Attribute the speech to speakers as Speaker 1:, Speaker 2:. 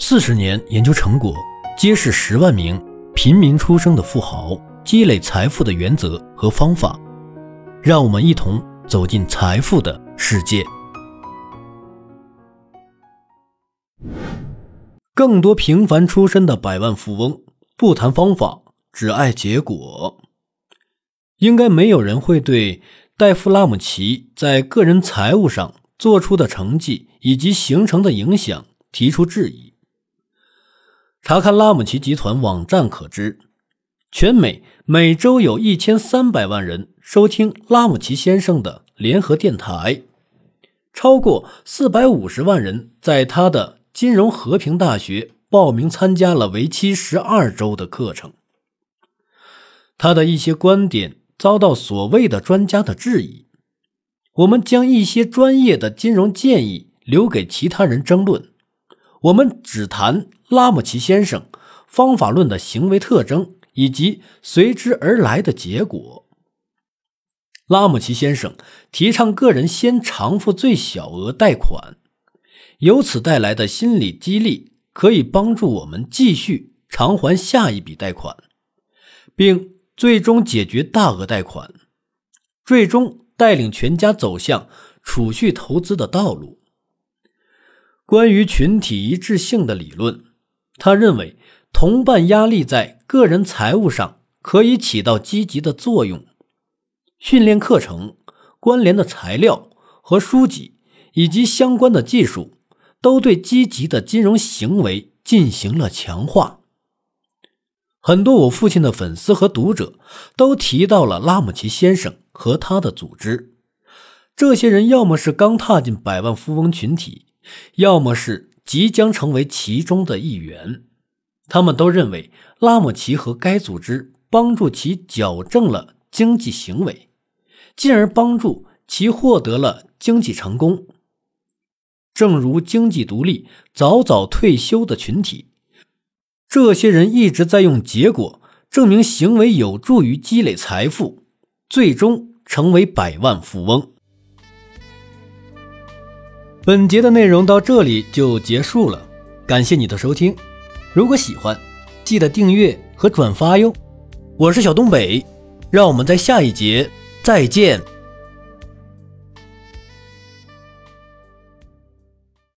Speaker 1: 四十年研究成果揭示十万名平民出生的富豪积累财富的原则和方法，让我们一同走进财富的世界。更多平凡出身的百万富翁不谈方法，只爱结果。应该没有人会对戴夫·拉姆齐在个人财务上做出的成绩以及形成的影响提出质疑。查看拉姆齐集团网站可知，全美每周有一千三百万人收听拉姆齐先生的联合电台，超过四百五十万人在他的金融和平大学报名参加了为期十二周的课程。他的一些观点遭到所谓的专家的质疑。我们将一些专业的金融建议留给其他人争论。我们只谈拉姆齐先生方法论的行为特征以及随之而来的结果。拉姆齐先生提倡个人先偿付最小额贷款，由此带来的心理激励可以帮助我们继续偿还下一笔贷款，并最终解决大额贷款，最终带领全家走向储蓄投资的道路。关于群体一致性的理论，他认为同伴压力在个人财务上可以起到积极的作用。训练课程、关联的材料和书籍以及相关的技术，都对积极的金融行为进行了强化。很多我父亲的粉丝和读者都提到了拉姆齐先生和他的组织。这些人要么是刚踏进百万富翁群体。要么是即将成为其中的一员，他们都认为拉姆齐和该组织帮助其矫正了经济行为，进而帮助其获得了经济成功。正如经济独立、早早退休的群体，这些人一直在用结果证明行为有助于积累财富，最终成为百万富翁。本节的内容到这里就结束了，感谢你的收听。如果喜欢，记得订阅和转发哟。我是小东北，让我们在下一节再见。